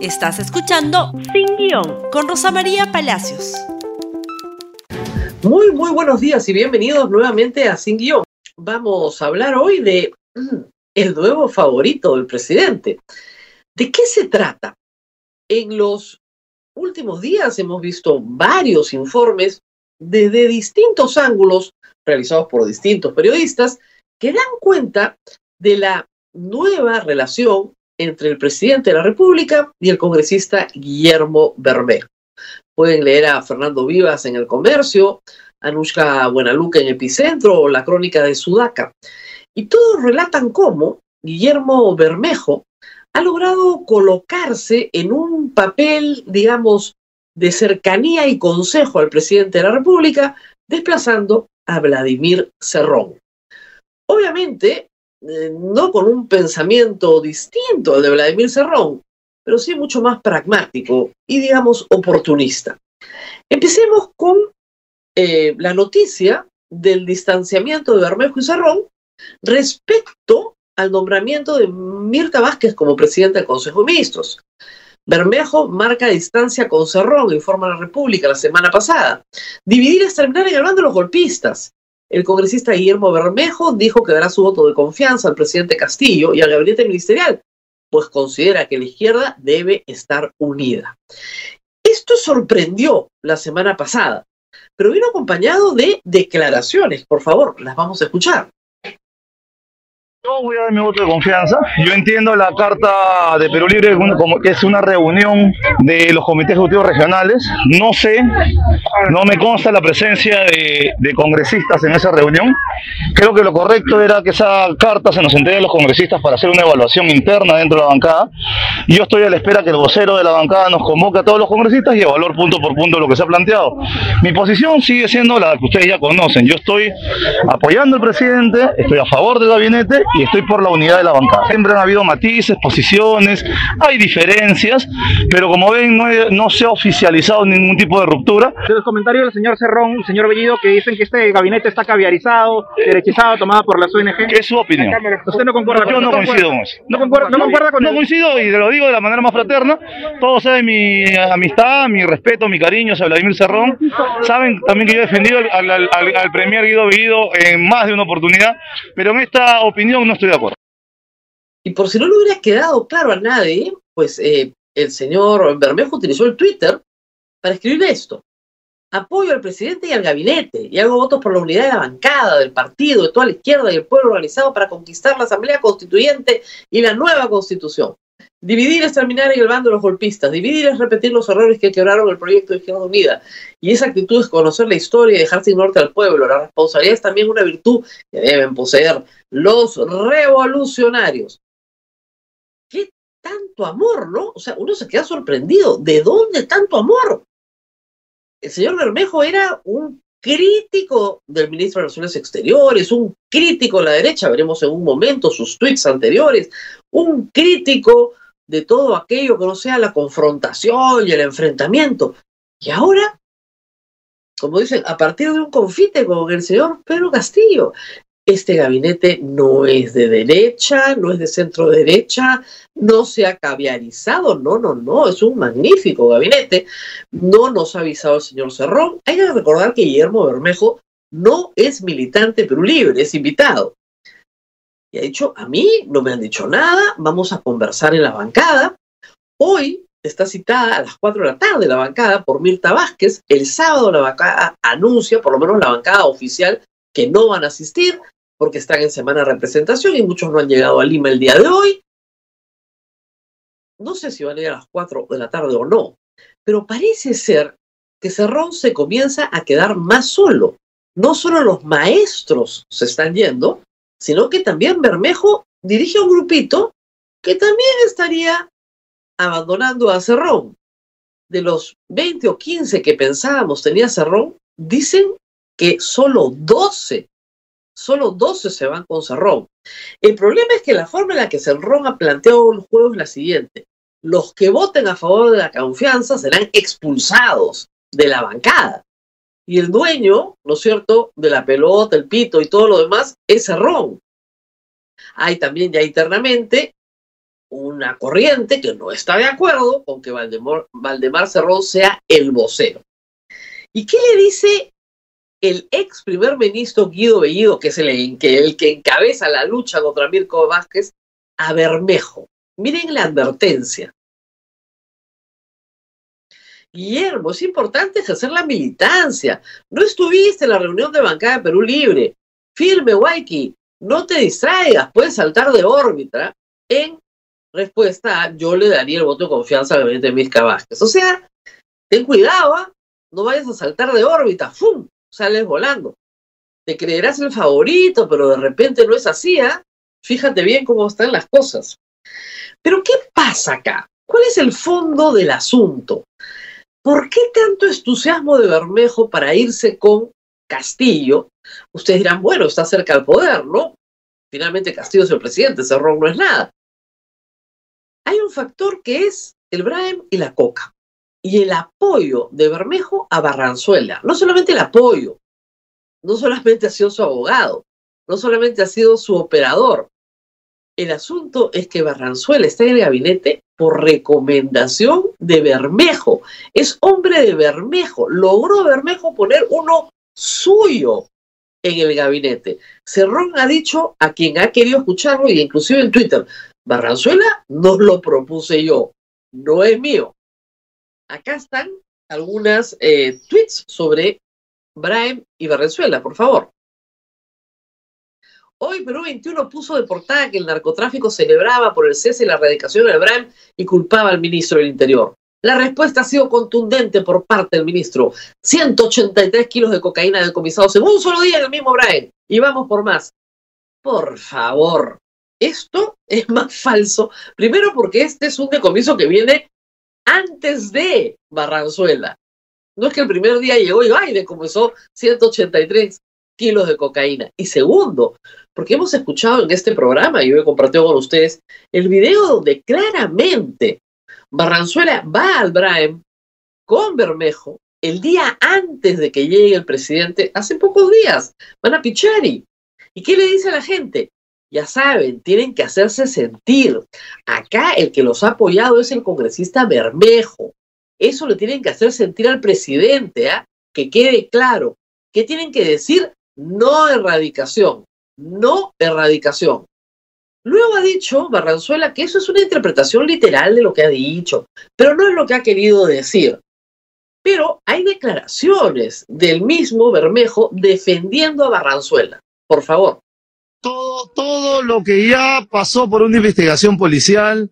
Estás escuchando Sin Guión con Rosa María Palacios. Muy, muy buenos días y bienvenidos nuevamente a Sin Guión. Vamos a hablar hoy de mm, el nuevo favorito del presidente. ¿De qué se trata? En los últimos días hemos visto varios informes desde distintos ángulos realizados por distintos periodistas que dan cuenta de la nueva relación entre el presidente de la República y el congresista Guillermo Bermejo. Pueden leer a Fernando Vivas en El Comercio, Anushka Buenaluca en Epicentro o la crónica de Sudaca. Y todos relatan cómo Guillermo Bermejo ha logrado colocarse en un papel, digamos, de cercanía y consejo al presidente de la República, desplazando a Vladimir Cerrón. Obviamente, eh, no con un pensamiento distinto al de Vladimir Cerrón, pero sí mucho más pragmático y, digamos, oportunista. Empecemos con eh, la noticia del distanciamiento de Bermejo y Cerrón respecto al nombramiento de Mirta Vázquez como presidente del Consejo de Ministros. Bermejo marca distancia con Cerrón, informa la República la semana pasada. Dividir es terminar en el bando de los golpistas. El congresista Guillermo Bermejo dijo que dará su voto de confianza al presidente Castillo y al gabinete ministerial, pues considera que la izquierda debe estar unida. Esto sorprendió la semana pasada, pero vino acompañado de declaraciones. Por favor, las vamos a escuchar. Yo voy a dar mi voto de confianza. Yo entiendo la carta de Perú Libre como que es una reunión de los comités ejecutivos regionales. No sé, no me consta la presencia de, congresistas en esa reunión. Creo que lo correcto era que esa carta se nos entregue a los congresistas para hacer una evaluación interna dentro de la bancada. Yo estoy a la espera que el vocero de la bancada nos convoque a todos los congresistas y evaluar punto por punto lo que se ha planteado. Mi posición sigue siendo la que ustedes ya conocen. Yo estoy apoyando al presidente, estoy a favor del gabinete y estoy por la unidad de la bancada. Siempre han habido matices, posiciones, hay diferencias, pero como ven no, no se ha oficializado ningún tipo de ruptura. De los comentarios del señor Cerrón y señor Bellido que dicen que este gabinete está caviarizado, derechizado, tomado por las ONG. ¿Qué es su opinión? ¿Usted no concuerda con Yo no coincido con eso. ¿No concuerda, no concuerda con No coincido y te lo digo de la manera más fraterna. Todos saben mi amistad, mi respeto, mi cariño hacia Vladimir Cerrón. Saben también que yo he defendido al, al, al, al premier Guido Bellido en más de una oportunidad, pero en esta opinión no estoy de acuerdo. Y por si no le hubiera quedado claro a nadie, pues eh, el señor Bermejo utilizó el Twitter para escribir esto. Apoyo al presidente y al gabinete y hago votos por la unidad de la bancada, del partido, de toda la izquierda y el pueblo organizado para conquistar la Asamblea Constituyente y la nueva Constitución. Dividir es terminar bando de los golpistas. Dividir es repetir los errores que quebraron el proyecto de Izquierda Unida. Y esa actitud es conocer la historia y dejar sin al pueblo. La responsabilidad es también una virtud que deben poseer los revolucionarios tanto amor, ¿no? O sea, uno se queda sorprendido. ¿De dónde tanto amor? El señor Bermejo era un crítico del ministro de Relaciones Exteriores, un crítico de la derecha, veremos en un momento sus tweets anteriores, un crítico de todo aquello que no sea la confrontación y el enfrentamiento. Y ahora, como dicen, a partir de un confite con el señor Pedro Castillo, este gabinete no es de derecha, no es de centro derecha, no se ha caviarizado, no, no, no, es un magnífico gabinete. No nos ha avisado el señor Cerrón. Hay que recordar que Guillermo Bermejo no es militante Perú Libre, es invitado. Y ha dicho, a mí no me han dicho nada, vamos a conversar en la bancada. Hoy está citada a las 4 de la tarde la bancada por Mirta Vázquez. El sábado la bancada anuncia, por lo menos la bancada oficial, que no van a asistir porque están en semana de representación y muchos no han llegado a Lima el día de hoy. No sé si van a ir a las 4 de la tarde o no, pero parece ser que Cerrón se comienza a quedar más solo. No solo los maestros se están yendo, sino que también Bermejo dirige un grupito que también estaría abandonando a Cerrón. De los 20 o 15 que pensábamos tenía Cerrón, dicen que solo 12 solo 12 se van con Cerrón. El problema es que la forma en la que Cerrón ha planteado el juego es la siguiente. Los que voten a favor de la confianza serán expulsados de la bancada. Y el dueño, ¿no es cierto?, de la pelota, el pito y todo lo demás es Cerrón. Hay también ya internamente una corriente que no está de acuerdo con que Valdemar, Valdemar Cerrón sea el vocero. ¿Y qué le dice el ex primer ministro Guido Bellido, que es el, que, encabeza la lucha contra Mirko Vázquez, a Bermejo? Miren la advertencia. Guillermo, es importante ejercer la militancia. No estuviste en la reunión de bancada de Perú Libre. Firme, Waiki. No te distraigas, puedes saltar de órbita. En respuesta yo le daría el voto de confianza al gabinete de Vázquez. O sea, ten cuidado, ¿ah? no vayas a saltar de órbita, ¡fum! Sales volando. Te creerás el favorito, pero de repente no es así, ¿ah? Fíjate bien cómo están las cosas. Pero ¿qué pasa acá? ¿Cuál es el fondo del asunto? ¿Por qué tanto entusiasmo de Bermejo para irse con Castillo? Ustedes dirán, bueno, está cerca del poder, ¿no? Finalmente Castillo es el presidente, Cerrón no es nada. Hay un factor que es el Braem y la Coca. Y el apoyo de Bermejo a Barranzuela. No solamente el apoyo, no solamente ha sido su abogado, no solamente ha sido su operador. El asunto es que Barranzuela está en el gabinete por recomendación de Bermejo. Es hombre de Bermejo. Logró Bermejo poner uno suyo en el gabinete. Cerrón ha dicho a quien ha querido escucharlo y inclusive en Twitter, Barranzuela no lo propuse yo, no es mío. Acá están algunas eh, tweets sobre Brian y Barranzuela, por favor. Hoy Perú 21 puso de portada que el narcotráfico celebraba por el cese y la erradicación del Brahim y culpaba al ministro del Interior. La respuesta ha sido contundente por parte del ministro. 183 kilos de cocaína decomisados en un solo día en el mismo Brahim. Y vamos por más. Por favor, esto es más falso. Primero porque este es un decomiso que viene antes de Barranzuela. No es que el primer día llegó y ay, decomisó 183 kilos de cocaína. Y segundo, porque hemos escuchado en este programa, y yo he compartido con ustedes, el video donde claramente Barranzuela va al Braem con Bermejo el día antes de que llegue el presidente, hace pocos días, van a Pichari. ¿Y qué le dice a la gente? Ya saben, tienen que hacerse sentir. Acá el que los ha apoyado es el congresista Bermejo. Eso le tienen que hacer sentir al presidente, ¿ah? que quede claro. ¿Qué tienen que decir? No erradicación no erradicación. Luego ha dicho Barranzuela que eso es una interpretación literal de lo que ha dicho, pero no es lo que ha querido decir. Pero hay declaraciones del mismo Bermejo defendiendo a Barranzuela. Por favor. Todo, todo lo que ya pasó por una investigación policial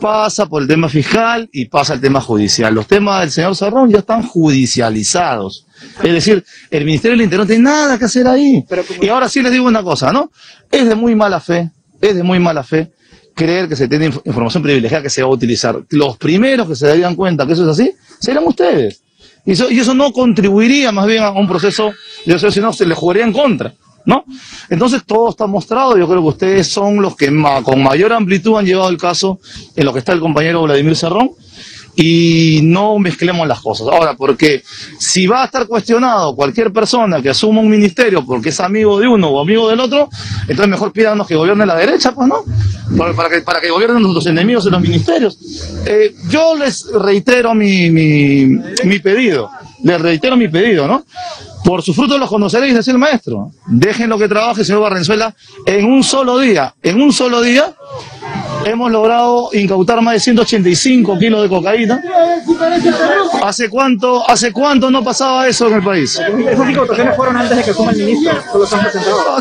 pasa por el tema fiscal y pasa el tema judicial. Los temas del señor Sarrón ya están judicializados. Es decir, el Ministerio del Interior no tiene nada que hacer ahí. Y ahora sí les digo una cosa, ¿no? Es de muy mala fe, es de muy mala fe creer que se tiene información privilegiada que se va a utilizar. Los primeros que se darían cuenta que eso es así, serían ustedes. Y eso, y eso no contribuiría más bien a un proceso de si no se le jugaría en contra. ¿No? Entonces todo está mostrado, yo creo que ustedes son los que con mayor amplitud han llevado el caso en lo que está el compañero Vladimir Cerrón, y no mezclemos las cosas. Ahora, porque si va a estar cuestionado cualquier persona que asuma un ministerio porque es amigo de uno o amigo del otro, entonces mejor pídanos que gobierne la derecha, pues, ¿no? Para, que, para que gobiernen nuestros enemigos en los ministerios. Eh, yo les reitero mi, mi pedido, les reitero mi pedido, ¿no? Por su fruto los conoceréis, decía el maestro. Dejen lo que trabaje, señor Barrenzuela, en un solo día, en un solo día, hemos logrado incautar más de 185 kilos de cocaína. ¿Hace cuánto, ¿Hace cuánto no pasaba eso en el país? Esas incautaciones fueron antes de que asuma el ministro, solo se han presentado.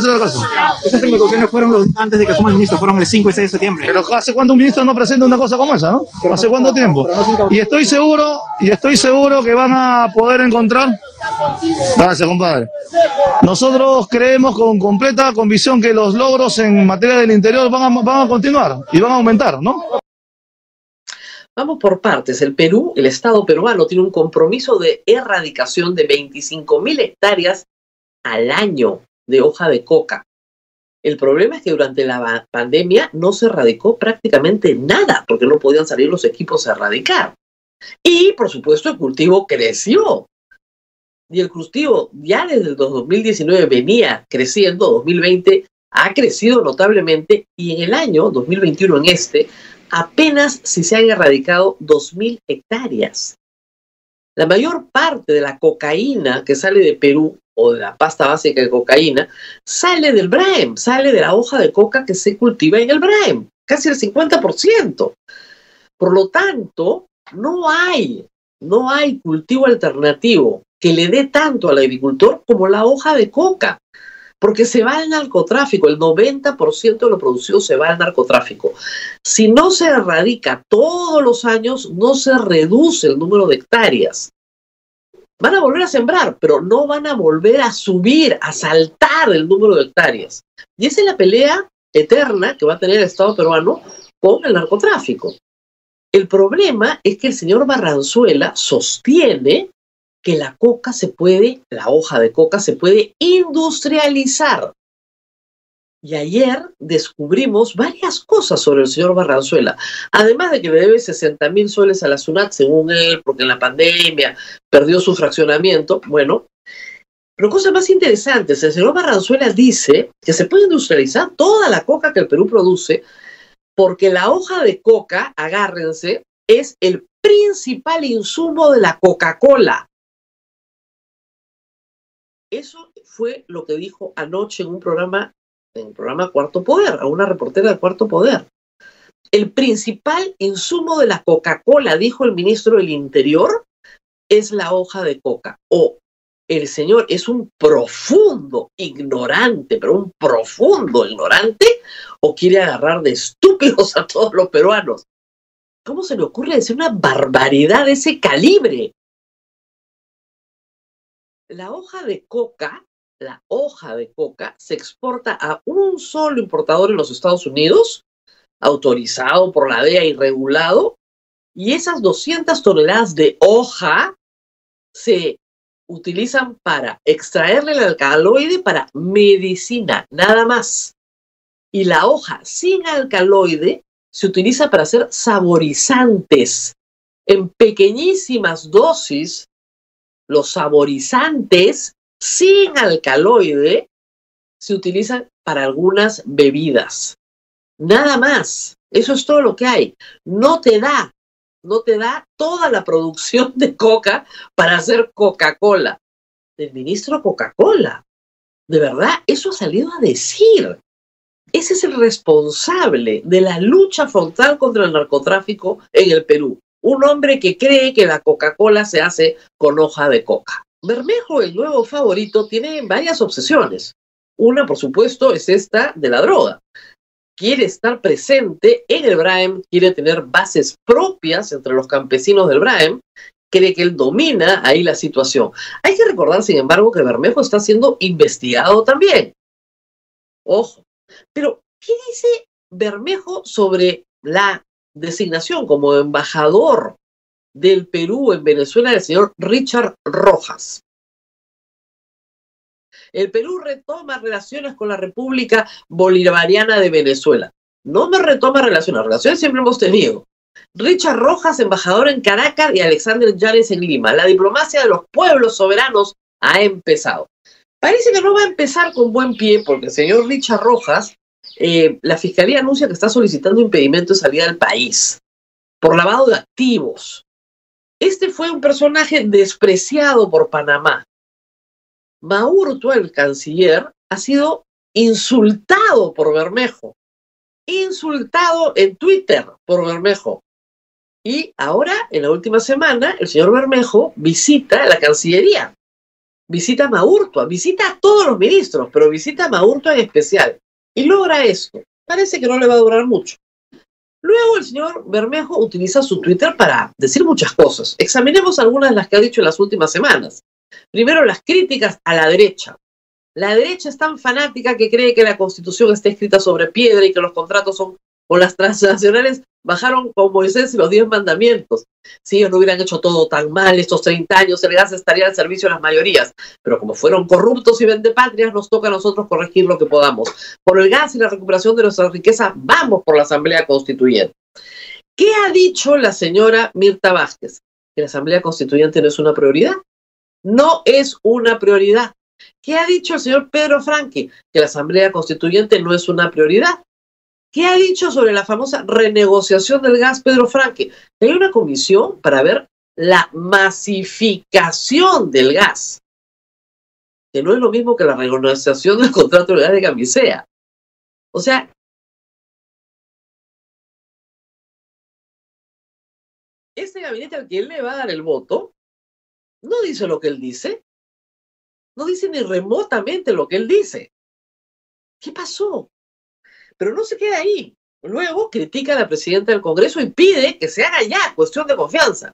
Esas incautaciones fueron antes de que asuma el ministro, fueron el 5 y 6 de septiembre. Pero ¿hace cuánto un ministro no presenta una cosa como esa, no? ¿Hace cuánto tiempo? Y estoy seguro, y estoy seguro que van a poder encontrar Gracias, compadre. Nosotros creemos con completa convicción que los logros en materia del interior van a, van a continuar y van a aumentar, ¿no? Vamos por partes. El Perú, el Estado peruano, tiene un compromiso de erradicación de 25 mil hectáreas al año de hoja de coca. El problema es que durante la pandemia no se erradicó prácticamente nada, porque no podían salir los equipos a erradicar. Y, por supuesto, el cultivo creció y el cultivo ya desde el 2019 venía creciendo, 2020 ha crecido notablemente y en el año 2021, en este, apenas si se han erradicado 2.000 hectáreas. La mayor parte de la cocaína que sale de Perú o de la pasta básica de cocaína sale del Braem, sale de la hoja de coca que se cultiva en el Braem, casi el 50%. Por lo tanto, no hay, no hay cultivo alternativo que le dé tanto al agricultor como la hoja de coca porque se va al narcotráfico, el 90% de lo producido se va al narcotráfico. Si no se erradica todos los años, no se reduce el número de hectáreas. Van a volver a sembrar, pero no van a volver a subir, a saltar el número de hectáreas. Y esa es la pelea eterna que va a tener el Estado peruano con el narcotráfico. El problema es que el señor Barranzuela sostiene que la coca se puede, la hoja de coca se puede industrializar. Y ayer descubrimos varias cosas sobre el señor Barranzuela. Además de que le debe 60 mil soles a la SUNAT, según él, porque en la pandemia perdió su fraccionamiento. Bueno, pero cosas más interesantes. El señor Barranzuela dice que se puede industrializar toda la coca que el Perú produce, porque la hoja de coca, agárrense, es el principal insumo de la Coca-Cola. Eso fue lo que dijo anoche en un programa, en el programa Cuarto Poder, a una reportera de Cuarto Poder. El principal insumo de la Coca-Cola, dijo el ministro del Interior, es la hoja de coca. O el señor es un profundo ignorante, pero un profundo ignorante, o quiere agarrar de estúpidos a todos los peruanos. ¿Cómo se le ocurre decir una barbaridad de ese calibre? La hoja de coca, la hoja de coca se exporta a un solo importador en los Estados Unidos, autorizado por la DEA y regulado, y esas 200 toneladas de hoja se utilizan para extraerle el alcaloide para medicina, nada más. Y la hoja sin alcaloide se utiliza para hacer saborizantes en pequeñísimas dosis los saborizantes sin alcaloide se utilizan para algunas bebidas. Nada más. Eso es todo lo que hay. No te da, no te da toda la producción de coca para hacer Coca-Cola. El ministro Coca-Cola. De verdad, eso ha salido a decir. Ese es el responsable de la lucha frontal contra el narcotráfico en el Perú un hombre que cree que la Coca-Cola se hace con hoja de coca. Bermejo, el nuevo favorito, tiene varias obsesiones. Una, por supuesto, es esta de la droga. Quiere estar presente en el Braem, quiere tener bases propias entre los campesinos del Braem, cree que él domina ahí la situación. Hay que recordar, sin embargo, que Bermejo está siendo investigado también. Ojo. Pero, ¿qué dice Bermejo sobre la designación como embajador del Perú en Venezuela del señor Richard Rojas. El Perú retoma relaciones con la República Bolivariana de Venezuela. No me retoma relaciones, relaciones siempre hemos tenido. Richard Rojas, embajador en Caracas, y Alexander Yanes en Lima. La diplomacia de los pueblos soberanos ha empezado. Parece que no va a empezar con buen pie porque el señor Richard Rojas eh, la Fiscalía anuncia que está solicitando impedimento de salida del país por lavado de activos. Este fue un personaje despreciado por Panamá. Maurto, el canciller, ha sido insultado por Bermejo, insultado en Twitter por Bermejo. Y ahora, en la última semana, el señor Bermejo visita la Cancillería, visita a Maurtua, visita a todos los ministros, pero visita a Maurtua en especial y logra esto. Parece que no le va a durar mucho. Luego el señor Bermejo utiliza su Twitter para decir muchas cosas. Examinemos algunas de las que ha dicho en las últimas semanas. Primero, las críticas a la derecha. La derecha es tan fanática que cree que la constitución está escrita sobre piedra y que los contratos son con las transnacionales bajaron con Moisés los diez mandamientos. Si ellos no hubieran hecho todo tan mal estos 30 años, el gas estaría al servicio de las mayorías. Pero como fueron corruptos y vendepatrias, nos toca a nosotros corregir lo que podamos. Por el gas y la recuperación de nuestra riqueza, vamos por la Asamblea Constituyente. ¿Qué ha dicho la señora Mirta Vázquez? Que la Asamblea Constituyente no es una prioridad. No es una prioridad. ¿Qué ha dicho el señor Pedro Franqui? Que la Asamblea Constituyente no es una prioridad. ¿Qué ha dicho sobre la famosa renegociación del gas Pedro Franque? Hay una comisión para ver la masificación del gas, que no es lo mismo que la renegociación del contrato de gas de Camisea. O sea, este gabinete al que él le va a dar el voto no dice lo que él dice, no dice ni remotamente lo que él dice. ¿Qué pasó? Pero no se queda ahí. Luego critica a la presidenta del Congreso y pide que se haga ya cuestión de confianza.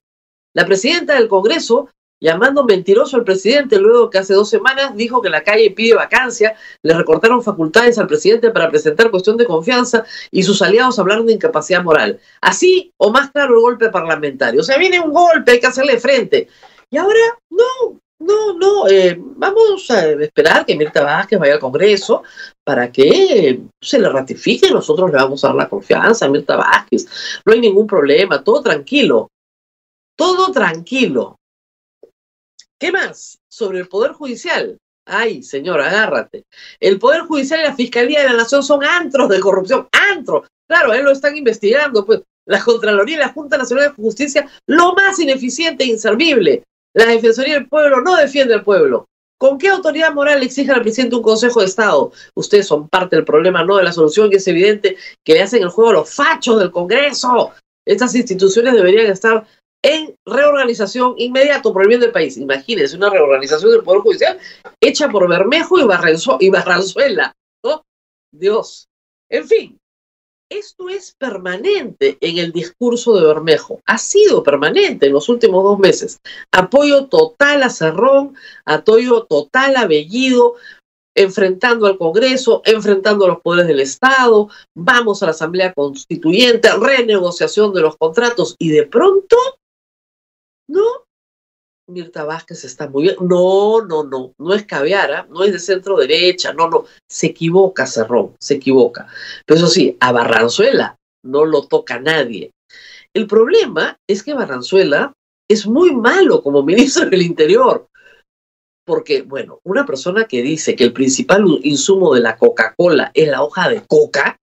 La presidenta del Congreso, llamando mentiroso al presidente luego que hace dos semanas dijo que la calle pide vacancia, le recortaron facultades al presidente para presentar cuestión de confianza y sus aliados hablaron de incapacidad moral. Así o más claro el golpe parlamentario. O sea, viene un golpe, hay que hacerle frente. Y ahora, no, no, no, eh, vamos a esperar que Mirta Vázquez vaya al Congreso para que se le ratifique. Nosotros le vamos a dar la confianza a Mirta Vázquez. No hay ningún problema, todo tranquilo. Todo tranquilo. ¿Qué más? Sobre el Poder Judicial. Ay, señor, agárrate. El Poder Judicial y la Fiscalía de la Nación son antros de corrupción. Antros. Claro, él lo están investigando, pues. La Contraloría y la Junta Nacional de Justicia, lo más ineficiente e inservible. La Defensoría del Pueblo no defiende al pueblo. ¿Con qué autoridad moral exige al presidente un Consejo de Estado? Ustedes son parte del problema, no de la solución, y es evidente que le hacen el juego a los fachos del Congreso. Estas instituciones deberían estar en reorganización inmediato por el bien del país. Imagínense una reorganización del Poder Judicial hecha por Bermejo y, y Barranzuela. Dios. En fin, esto es permanente en el discurso de Bermejo. Ha sido permanente en los últimos dos meses. Apoyo total a Cerrón, apoyo total a Bellido, enfrentando al Congreso, enfrentando a los poderes del Estado, vamos a la Asamblea Constituyente, renegociación de los contratos y de pronto, no, Mirta Vázquez está muy bien. No, no, no, no es caviara, ¿ah? no es de centro derecha, no, no, se equivoca Cerrón, se equivoca. Pero eso sí, a Barranzuela no lo toca nadie. El problema es que Barranzuela es muy malo como ministro del Interior. Porque, bueno, una persona que dice que el principal insumo de la Coca-Cola es la hoja de coca,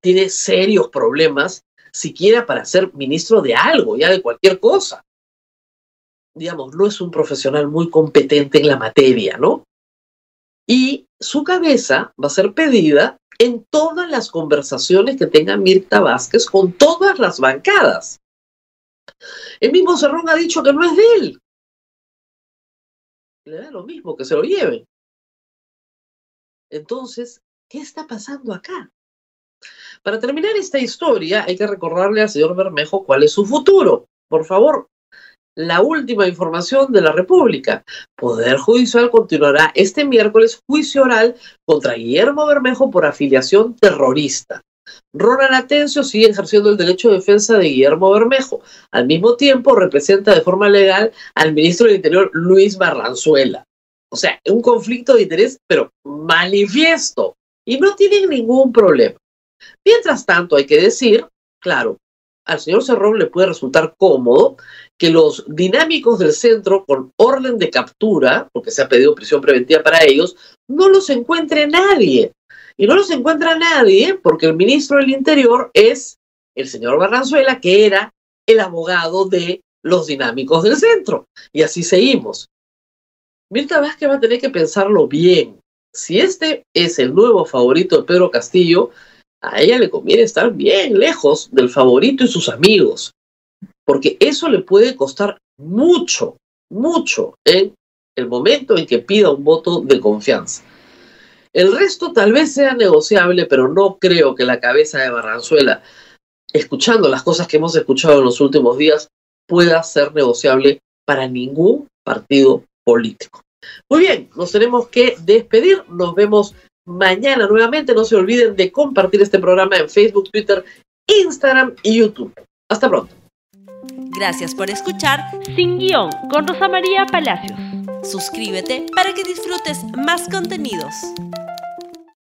tiene serios problemas siquiera para ser ministro de algo, ya de cualquier cosa digamos, no es un profesional muy competente en la materia, ¿no? Y su cabeza va a ser pedida en todas las conversaciones que tenga Mirta Vázquez con todas las bancadas. El mismo Cerrón ha dicho que no es de él. Le da lo mismo, que se lo lleven. Entonces, ¿qué está pasando acá? Para terminar esta historia, hay que recordarle al señor Bermejo cuál es su futuro. Por favor, la última información de la República. Poder Judicial continuará este miércoles juicio oral contra Guillermo Bermejo por afiliación terrorista. Ronald Atencio sigue ejerciendo el derecho de defensa de Guillermo Bermejo. Al mismo tiempo, representa de forma legal al ministro del Interior Luis Barranzuela. O sea, un conflicto de interés, pero manifiesto. Y no tienen ningún problema. Mientras tanto, hay que decir, claro, al señor Cerrón le puede resultar cómodo que los dinámicos del centro con orden de captura, porque se ha pedido prisión preventiva para ellos, no los encuentre nadie. Y no los encuentra nadie porque el ministro del Interior es el señor Barranzuela, que era el abogado de los dinámicos del centro. Y así seguimos. Mirta Vázquez va a tener que pensarlo bien. Si este es el nuevo favorito de Pedro Castillo, a ella le conviene estar bien lejos del favorito y sus amigos porque eso le puede costar mucho, mucho en el momento en que pida un voto de confianza. El resto tal vez sea negociable, pero no creo que la cabeza de Barranzuela, escuchando las cosas que hemos escuchado en los últimos días, pueda ser negociable para ningún partido político. Muy bien, nos tenemos que despedir. Nos vemos mañana nuevamente. No se olviden de compartir este programa en Facebook, Twitter, Instagram y YouTube. Hasta pronto. Gracias por escuchar Sin Guión con Rosa María Palacios. Suscríbete para que disfrutes más contenidos.